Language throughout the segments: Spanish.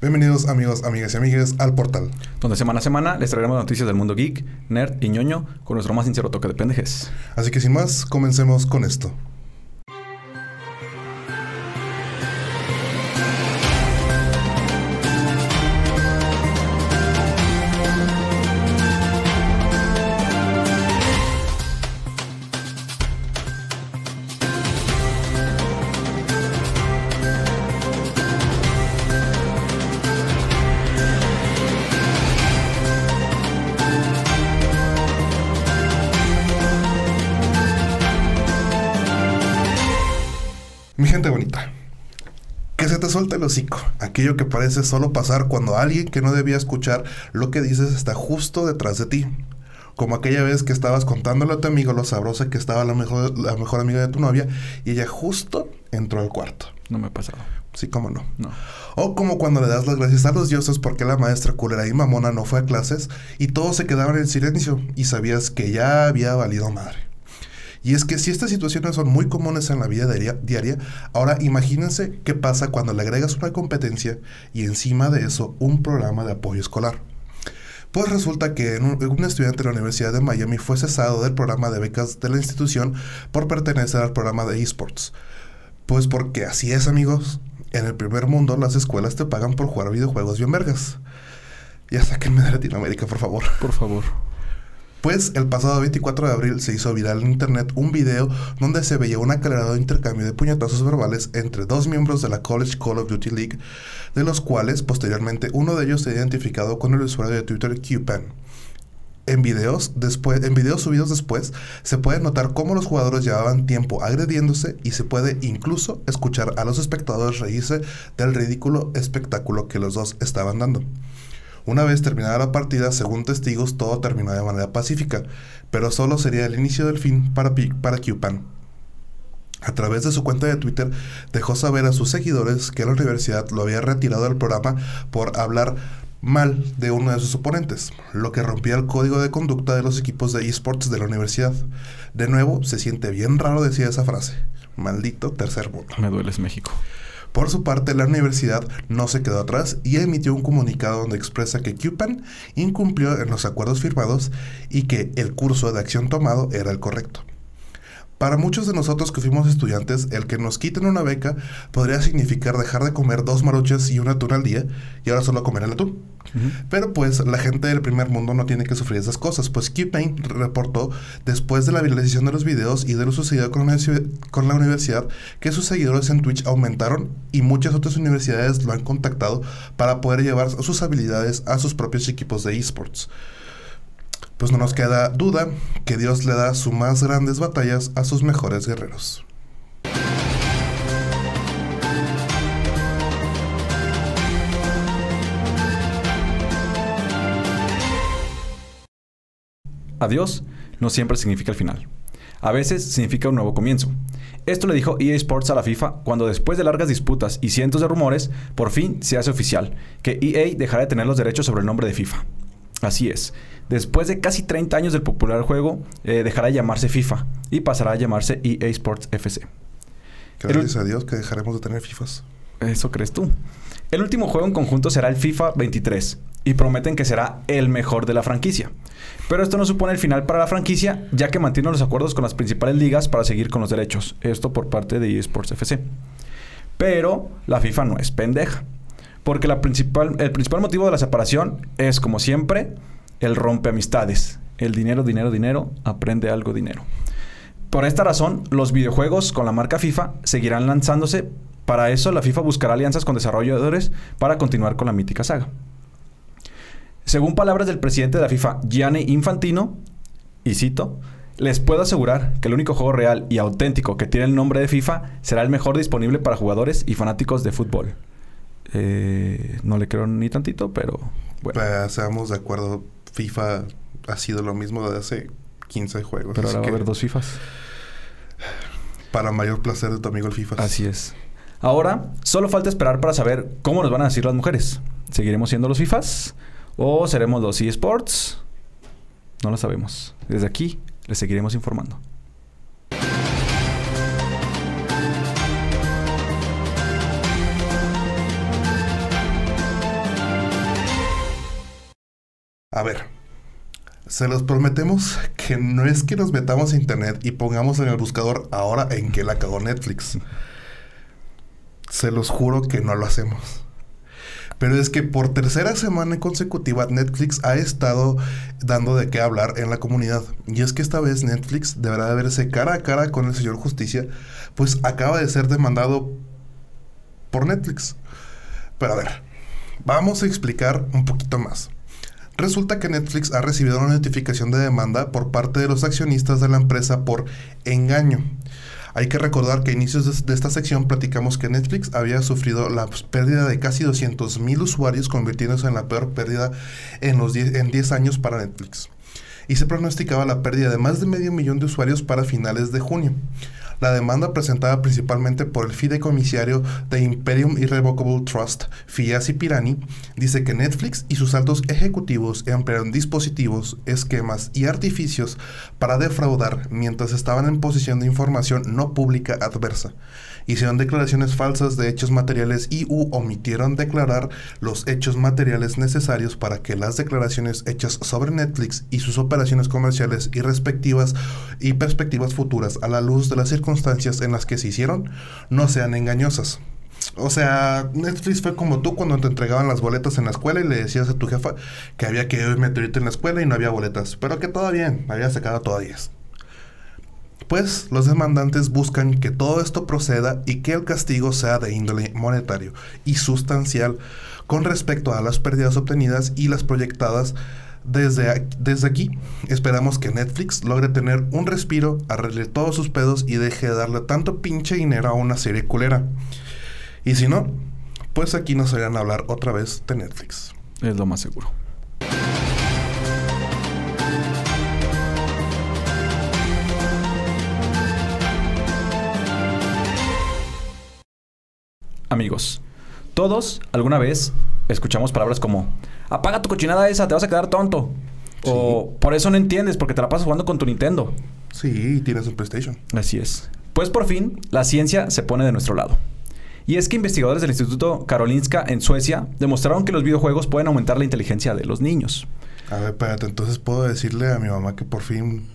Bienvenidos amigos, amigas y amigues al portal. Donde semana a semana les traeremos noticias del mundo geek, nerd y ñoño con nuestro más sincero toque de pendejes. Así que sin más, comencemos con esto. Mi gente bonita, que se te suelte el hocico, aquello que parece solo pasar cuando alguien que no debía escuchar lo que dices está justo detrás de ti. Como aquella vez que estabas contándole a tu amigo lo sabrosa que estaba la mejor, la mejor amiga de tu novia y ella justo entró al cuarto. No me ha pasado. Sí, cómo no. No. O como cuando le das las gracias a los dioses porque la maestra culera y mamona no fue a clases y todos se quedaban en silencio y sabías que ya había valido madre. Y es que si estas situaciones son muy comunes en la vida diaria, ahora imagínense qué pasa cuando le agregas una competencia y encima de eso un programa de apoyo escolar. Pues resulta que un, un, estudiante de la Universidad de Miami fue cesado del programa de becas de la institución por pertenecer al programa de esports. Pues porque así es amigos, en el primer mundo las escuelas te pagan por jugar videojuegos bien vergas. Ya sáquenme de Latinoamérica, por favor. Por favor. Pues el pasado 24 de abril se hizo viral en internet un video donde se veía un acelerado intercambio de puñetazos verbales entre dos miembros de la College Call of Duty League, de los cuales posteriormente uno de ellos se ha identificado con el usuario de Twitter QPen. En videos, después, en videos subidos después se puede notar cómo los jugadores llevaban tiempo agrediéndose y se puede incluso escuchar a los espectadores reírse del ridículo espectáculo que los dos estaban dando. Una vez terminada la partida, según testigos, todo terminó de manera pacífica, pero solo sería el inicio del fin para, para QPan. A través de su cuenta de Twitter dejó saber a sus seguidores que la universidad lo había retirado del programa por hablar mal de uno de sus oponentes, lo que rompía el código de conducta de los equipos de esports de la universidad. De nuevo, se siente bien raro decir esa frase. Maldito tercer mundo. Me dueles México. Por su parte, la universidad no se quedó atrás y emitió un comunicado donde expresa que QPAN incumplió en los acuerdos firmados y que el curso de acción tomado era el correcto. Para muchos de nosotros que fuimos estudiantes, el que nos quiten una beca podría significar dejar de comer dos maruchas y un atún al día y ahora solo comer el atún. Uh -huh. Pero pues la gente del primer mundo no tiene que sufrir esas cosas, pues QPain reportó después de la viralización de los videos y de lo sucedido con la, con la universidad que sus seguidores en Twitch aumentaron y muchas otras universidades lo han contactado para poder llevar sus habilidades a sus propios equipos de esports pues no nos queda duda que Dios le da sus más grandes batallas a sus mejores guerreros. Adiós no siempre significa el final. A veces significa un nuevo comienzo. Esto le dijo EA Sports a la FIFA cuando después de largas disputas y cientos de rumores, por fin se hace oficial que EA dejará de tener los derechos sobre el nombre de FIFA. Así es. Después de casi 30 años del popular juego, eh, dejará de llamarse FIFA y pasará a llamarse EA Sports FC. Gracias El... a Dios que dejaremos de tener FIFAs. Eso crees tú. El último juego en conjunto será el FIFA 23 y prometen que será el mejor de la franquicia. Pero esto no supone el final para la franquicia, ya que mantiene los acuerdos con las principales ligas para seguir con los derechos. Esto por parte de EA Sports FC. Pero la FIFA no es pendeja. Porque la principal, el principal motivo de la separación es, como siempre, el rompe amistades. El dinero, dinero, dinero, aprende algo dinero. Por esta razón, los videojuegos con la marca FIFA seguirán lanzándose. Para eso, la FIFA buscará alianzas con desarrolladores para continuar con la mítica saga. Según palabras del presidente de la FIFA, Gianni Infantino, y cito, les puedo asegurar que el único juego real y auténtico que tiene el nombre de FIFA será el mejor disponible para jugadores y fanáticos de fútbol. Eh, no le creo ni tantito, pero bueno. Eh, seamos de acuerdo, FIFA ha sido lo mismo desde hace 15 juegos. Pero ahora va a haber dos FIFAs. Para mayor placer de tu amigo el FIFA. Así es. Ahora, solo falta esperar para saber cómo nos van a decir las mujeres. ¿Seguiremos siendo los FIFAs? ¿O seremos los eSports? No lo sabemos. Desde aquí les seguiremos informando. A ver, se los prometemos que no es que nos metamos a internet y pongamos en el buscador ahora en que la cagó Netflix. Se los juro que no lo hacemos. Pero es que por tercera semana consecutiva Netflix ha estado dando de qué hablar en la comunidad. Y es que esta vez Netflix deberá de verse cara a cara con el señor Justicia, pues acaba de ser demandado por Netflix. Pero a ver, vamos a explicar un poquito más. Resulta que Netflix ha recibido una notificación de demanda por parte de los accionistas de la empresa por engaño. Hay que recordar que a inicios de, esta sección platicamos que Netflix había sufrido la pérdida de casi 200.000 usuarios, convirtiéndose en la peor pérdida en, los en 10 años para Netflix. Y se pronosticaba la pérdida de más de medio millón de usuarios para finales de junio. La demanda presentada principalmente por el fideicomisario de Imperium Irrevocable Trust, Fiasi Pirani, dice que Netflix y sus altos ejecutivos emplearon dispositivos, esquemas y artificios para defraudar mientras estaban en posesión de información no pública adversa. Hicieron declaraciones falsas de hechos materiales y omitieron declarar los hechos materiales necesarios para que las declaraciones hechas sobre Netflix y sus operaciones comerciales y respectivas y perspectivas futuras a la luz de las circunstancias en las que se hicieron no sean engañosas. O sea, Netflix fue como tú cuando te entregaban las boletas en la escuela y le decías a tu jefa que había que meterse en la escuela y no había boletas, pero que todo bien, había sacado 10. Pues los demandantes buscan que todo esto proceda y que el castigo sea de índole monetario y sustancial con respecto a las pérdidas obtenidas y las proyectadas desde, desde aquí. Esperamos que Netflix logre tener un respiro, arregle todos sus pedos y deje de darle tanto pinche dinero a una serie culera. Y si no, pues aquí nos oirán hablar otra vez de Netflix. Es lo más seguro. amigos, todos alguna vez escuchamos palabras como, apaga tu cochinada esa, te vas a quedar tonto. O por eso no entiendes, porque te la pasas jugando con tu Nintendo. Sí, tienes un PlayStation. Así es. Pues por fin, la ciencia se pone de nuestro lado. Y es que investigadores del Instituto Karolinska en Suecia demostraron que los videojuegos pueden aumentar la inteligencia de los niños. A ver, espérate, entonces puedo decirle a mi mamá que por fin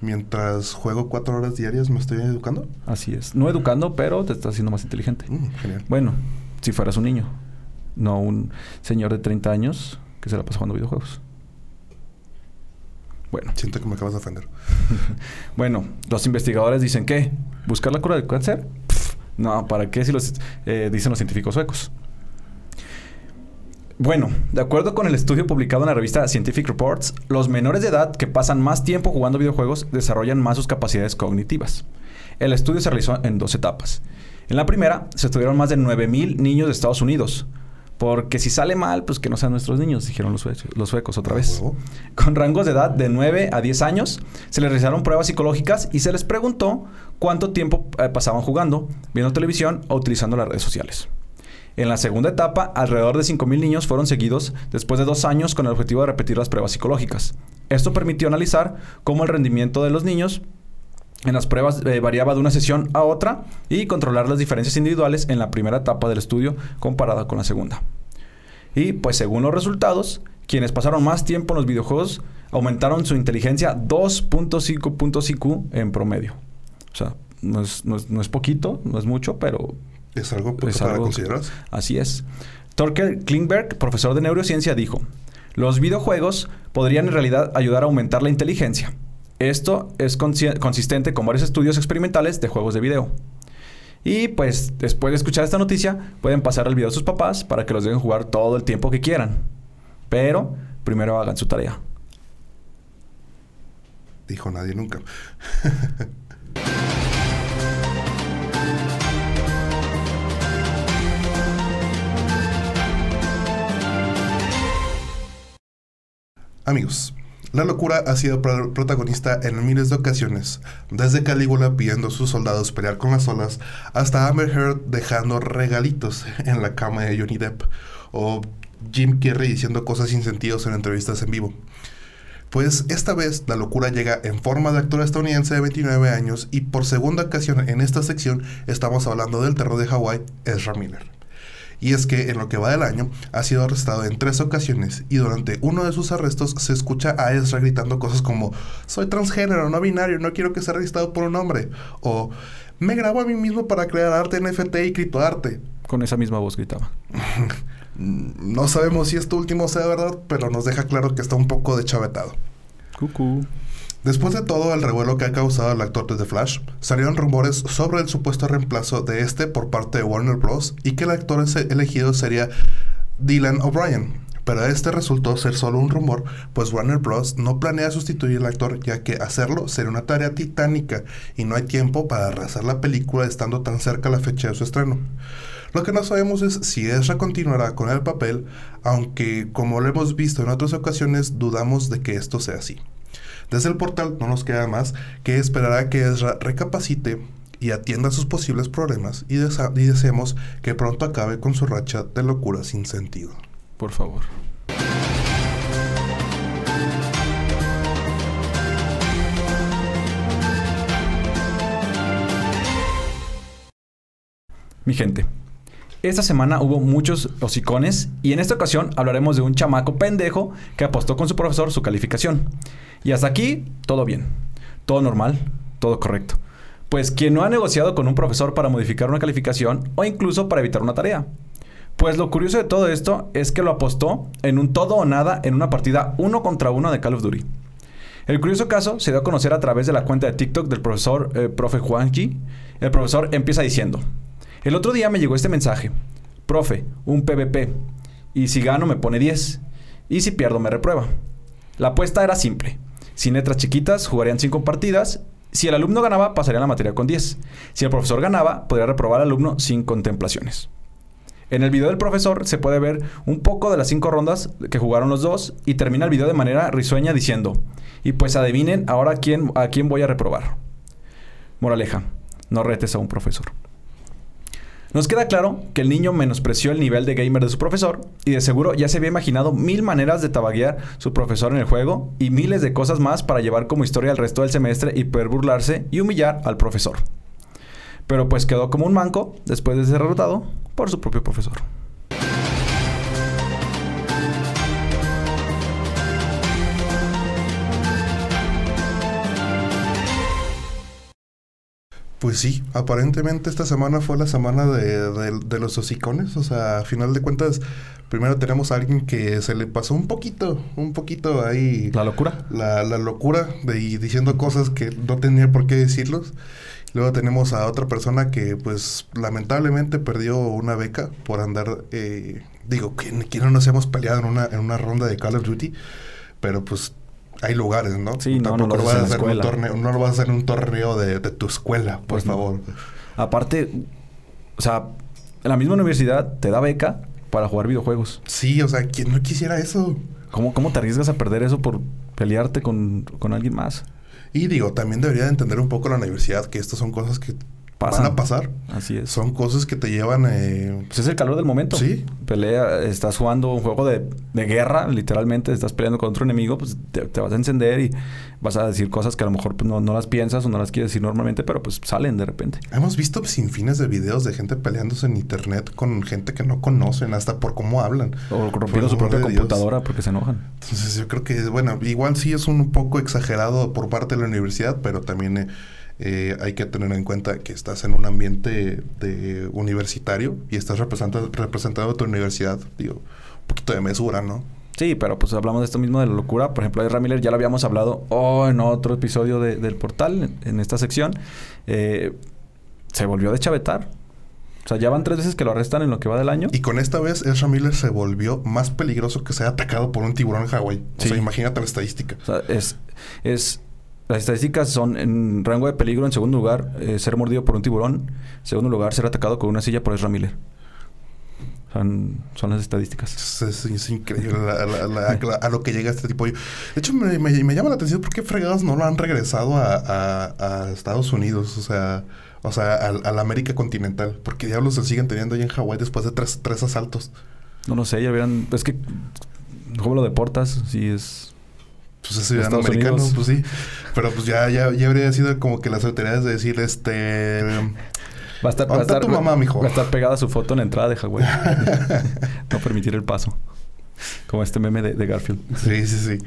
mientras juego cuatro horas diarias me estoy educando. Así es. No educando, pero te estás haciendo más inteligente. Mm, genial. Bueno, si fueras un niño, no un señor de 30 años que se la pasa jugando videojuegos. Bueno. Siento que me acabas de ofender. bueno, los investigadores dicen que buscar la cura del cáncer. no, ¿para qué si los eh, dicen los científicos suecos? Bueno, de acuerdo con el estudio publicado en la revista Scientific Reports, los menores de edad que pasan más tiempo jugando videojuegos desarrollan más sus capacidades cognitivas. El estudio se realizó en dos etapas. En la primera, se estudiaron más de 9.000 niños de Estados Unidos. Porque si sale mal, pues que no sean nuestros niños, dijeron los, suecos, otra vez. Con rangos de edad de 9 a 10 años, se les realizaron pruebas psicológicas y se les preguntó cuánto tiempo eh, pasaban jugando, viendo televisión o utilizando las redes sociales. En la segunda etapa, alrededor de 5.000 niños fueron seguidos después de dos años con el objetivo de repetir las pruebas psicológicas. Esto permitió analizar cómo el rendimiento de los niños en las pruebas eh, variaba de una sesión a otra y controlar las diferencias individuales en la primera etapa del estudio comparada con la segunda. Y pues según los resultados, quienes pasaron más tiempo en los videojuegos aumentaron su inteligencia 2.5 puntos IQ en promedio. O sea, no es, no es poquito, no es mucho, pero ¿Es algo para considerar? Así es. Torkel Klingberg, profesor de neurociencia, dijo, los videojuegos podrían en realidad ayudar a aumentar la inteligencia. Esto es consistente con varios estudios experimentales de juegos de video. Y pues después de escuchar esta noticia, pueden pasar el video a sus papás para que los dejen jugar todo el tiempo que quieran. Pero primero hagan su tarea. Dijo nadie nunca. Amigos, la locura ha sido protagonista en miles de ocasiones, desde Calígula pidiendo a sus soldados pelear con las olas, hasta Amber Heard dejando regalitos en la cama de Johnny Depp, o Jim Carrey diciendo cosas sin sentido en entrevistas en vivo. Pues esta vez la locura llega en forma de actor estadounidense de 29 años y por segunda ocasión en esta sección estamos hablando del terror de Hawái, Ezra Miller. Y es que en lo que va del año ha sido arrestado en tres ocasiones y durante uno de sus arrestos se escucha a Ezra gritando cosas como soy transgénero, no binario, no quiero que sea arrestado por un hombre o me grabo a mí mismo para crear arte NFT y criptoarte. Con esa misma voz gritaba. no sabemos si esto último sea verdad, pero nos deja claro que está un poco de chavetado. Cucú. Después de todo el revuelo que ha causado el actor de The Flash, salieron rumores sobre el supuesto reemplazo de este por parte de Warner Bros. y que el actor elegido sería Dylan O'Brien. Pero este resultó ser solo un rumor, pues Warner Bros. no planea sustituir al actor, ya que hacerlo sería una tarea titánica y no hay tiempo para rehacer la película estando tan cerca la fecha de su estreno. Lo que no sabemos es si Ezra continuará con el papel, aunque como lo hemos visto en otras ocasiones, dudamos de que esto sea así. Desde el portal no nos queda más que esperar a que Ezra recapacite y atienda sus posibles problemas y, deseemos que pronto acabe con su racha de locura sin sentido. Por favor. Mi gente, esta semana hubo muchos hocicones y en esta ocasión hablaremos de un chamaco pendejo que apostó con su profesor su calificación. Y hasta aquí, todo bien. Todo normal, todo correcto. Pues quien no ha negociado con un profesor para modificar una calificación o incluso para evitar una tarea. Pues lo curioso de todo esto es que lo apostó en un todo o nada en una partida uno contra uno de Call of Duty. El curioso caso se dio a conocer a través de la cuenta de TikTok del profesor eh, profe Juanji. El profesor empieza diciendo, el otro día me llegó este mensaje. Profe, un PvP. Y si gano me pone 10. Y si pierdo me reprueba. La apuesta era simple. Sin letras chiquitas jugarían 5 partidas. Si el alumno ganaba, pasaría la materia con 10. Si el profesor ganaba, podría reprobar al alumno sin contemplaciones. En el video del profesor se puede ver un poco de las 5 rondas que jugaron los dos y termina el video de manera risueña diciendo, y pues adivinen ahora quién, a quién voy a reprobar. Moraleja, no retes a un profesor. Nos queda claro que el niño menospreció el nivel de gamer de su profesor y de seguro ya se había imaginado mil maneras de tabaguear su profesor en el juego y miles de cosas más para llevar como historia el resto del semestre y poder burlarse y humillar al profesor. Pero pues quedó como un manco después de ser derrotado por su propio profesor. Pues sí, aparentemente esta semana fue la semana de, los hocicones. O sea, a final de cuentas, primero tenemos a alguien que se le pasó un poquito, un poquito ahí. ¿La locura? La, locura de diciendo cosas que no tenía por qué decirlos. Luego tenemos a otra persona que, pues, lamentablemente perdió una beca por andar. Eh, digo, que, no nos hemos peleado en una, en una ronda de Call of Duty, pero pues hay lugares, ¿no? Sí, no, no lo, vas a hacer un torneo, no lo vas a hacer en un torneo de, tu escuela, por pues favor. Aparte, o sea, la misma universidad te da beca para jugar videojuegos. Sí, o sea, ¿quién no quisiera eso? ¿Cómo, cómo te arriesgas a perder eso por pelearte con, con alguien más? Y digo, también debería de entender un poco la universidad que estas son cosas que van a pasar. Así es. Son cosas que te llevan... Eh... Pues es el calor del momento. Sí. Pelea, estás jugando un juego de, guerra, literalmente, estás peleando con otro enemigo, pues te, vas a encender y vas a decir cosas que a lo mejor pues, no, las piensas o no las quieres decir normalmente, pero pues salen de repente. Hemos visto sin fines de videos de gente peleándose en internet con gente que no conocen, hasta por cómo hablan. O rompiendo su propia computadora porque se enojan. Entonces yo creo que, bueno, igual sí es un poco exagerado por parte de la universidad, pero también... Eh, eh, hay que tener en cuenta que estás en un ambiente de universitario y estás representando, representando tu universidad, digo, un poquito de mesura, ¿no? Sí, pero pues hablamos de esto mismo de la locura. Por ejemplo, de Miller ya lo habíamos hablado oh, en otro episodio del portal, en, esta sección. Eh, se volvió de chavetar. O sea, ya van tres veces que lo arrestan en lo que va del año. Y con esta vez, Ezra Miller se volvió más peligroso que ser atacado por un tiburón en Hawái. O sea, imagínate la estadística. O sea, es, es las estadísticas son en rango de peligro, en segundo lugar, eh, ser mordido por un tiburón. En segundo lugar, ser atacado con una silla por Ezra Miller. Son, son las estadísticas. Es, increíble a, lo que llega este tipo. De hecho, me, me, llama la atención por qué fregados no lo han regresado a, Estados Unidos, o sea, o sea, a, la América continental. Porque diablos se siguen teniendo ahí en Hawái después de tres, tres asaltos. No lo sé, ya verán. Es que, ¿cómo lo deportas? Si es pues es ciudadano americano, pues sí. Pero pues ya, ya, ya habría sido como que las autoridades de decir, este... Va a estar, va a ¿Dónde está estar, tu mamá, mijo? Va a estar pegada su foto en la entrada de Hawái. no permitir el paso. Como este meme de, de Garfield. Sí, sí, sí.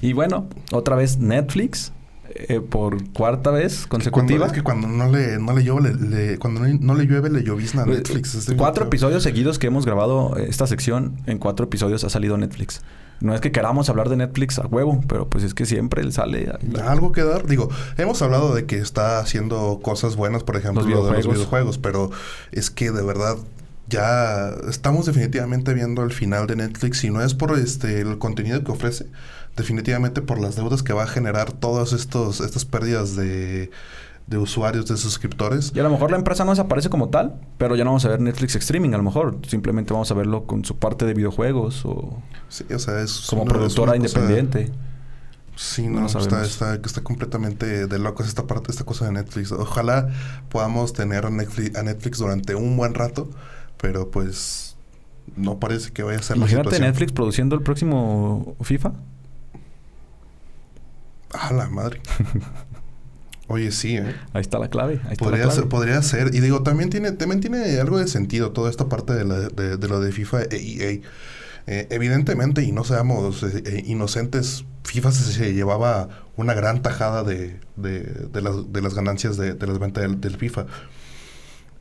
Y bueno, otra vez Netflix. Eh, por cuarta vez consecutiva. es que cuando no le, no le llueve, le, le- cuando no, no le llueve, le llovizna a Eh, Netflix. Estoy cuatro episodios seguidos que hemos grabado eh, esta sección. En cuatro episodios ha salido Netflix. No es que queramos hablar de Netflix a huevo, pero pues es que siempre sale. Algo que dar. Digo, hemos hablado de que está haciendo cosas buenas, por ejemplo, Los lo de los videojuegos. videojuegos, pero es que de verdad ya estamos definitivamente viendo el final de Netflix y no es por este el contenido que ofrece, definitivamente por las deudas que va a generar todas estos estas pérdidas de, de usuarios, de suscriptores. Y a lo mejor la empresa no desaparece como tal, pero ya no vamos a ver Netflix Streaming. A lo mejor simplemente vamos a verlo con su parte de videojuegos o Sí, o sea, es como una- es productora cosa- independiente. Sí, No no, está, está, está completamente de locos esta parte, esta cosa de Netflix. Ojalá podamos tener a Netflix, a Netflix durante un buen rato, pero pues no parece que vaya a ser la Imagínate situación. Netflix produciendo el próximo FIFA. Ah, la madre. Oye, sí, ¿eh? Ahí está la clave. Ahí está la Podría clave. ser, podría ser. Y digo, también tiene, también tiene algo de sentido toda esta parte de, la- de, de lo de FIFA e EA. Eh, evidentemente, y no seamos eh, eh, inocentes, FIFA se, se llevaba una gran tajada de, las, ganancias de, de las ventas del, del FIFA.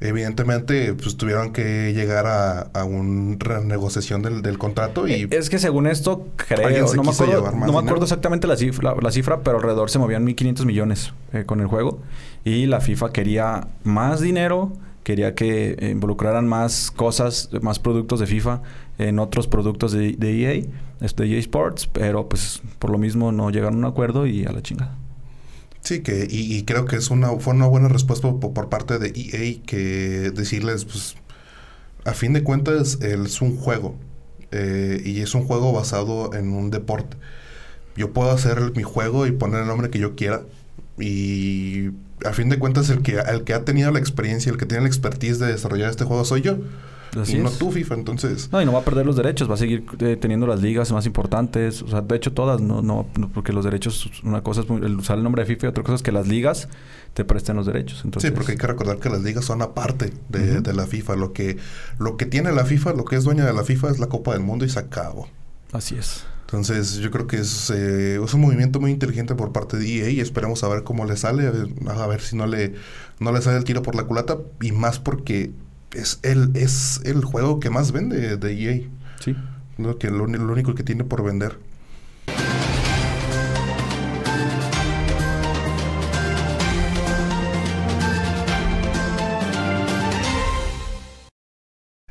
Evidentemente, pues tuvieron que llegar a, a una renegociación del, del contrato y Eh, Es que según esto, creo, se no me acuerdo, no me acuerdo exactamente la cifra, la, la cifra, pero alrededor se movían 1.500 millones eh, con el juego. Y la FIFA quería más dinero, quería que involucraran más cosas, más productos de FIFA en otros productos de, de EA, este, de EA Sports, pero pues por lo mismo no llegaron a un acuerdo y a la chingada. Sí, que, y, creo que es una, fue una buena respuesta por, parte de EA que decirles, pues, a fin de cuentas, es un juego. eh, y es un juego basado en un deporte. Yo puedo hacer mi juego y poner el nombre que yo quiera. Y a fin de cuentas, el que, el que ha tenido la experiencia, el que tiene la expertise de desarrollar este juego soy yo. Así y no es. tú, FIFA. Entonces, No, y no va a perder los derechos, va a seguir eh, teniendo las ligas más importantes, o sea, de hecho todas, no, no, no, porque los derechos, una cosa es el usar el nombre de FIFA y otra cosa es que las ligas te presten los derechos. Entonces, sí, porque hay que recordar que las ligas son aparte de la FIFA. Lo que, lo que tiene la FIFA, lo que es dueña de la FIFA es la Copa del Mundo y se acabó. Así es. Entonces, yo creo que es, eh, es un movimiento muy inteligente por parte de EA y esperemos a ver cómo le sale, a ver, a ver si no le, no le sale el tiro por la culata y más porque es el, es el juego que más vende de EA, Sí. lo, que, lo, único que tiene por vender.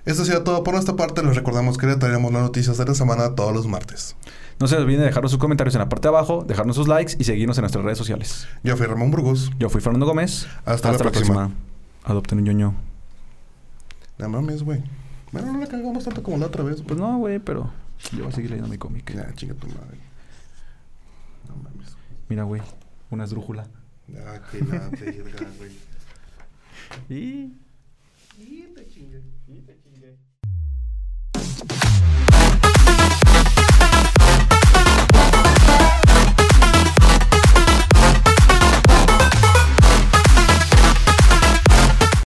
Esto ha sido todo por nuestra parte. Les recordamos que le traeremos las noticias de la semana todos los martes. No se olviden de dejarnos sus comentarios en la parte de abajo, dejarnos sus likes y seguirnos en nuestras redes sociales. Yo fui Ramón Burgos. Yo fui Fernando Gómez. Hasta la próxima. Adopten un ñoño. No mames, güey. Bueno, no la cagamos tanto como la otra vez. Pues no, güey, pero yo voy a seguir leyendo mi cómic. Ya, chinga tu madre. No mames. Mira, güey, una esdrújula. Ah, que la verga, güey. Y... Y te chingue. Y te chingué.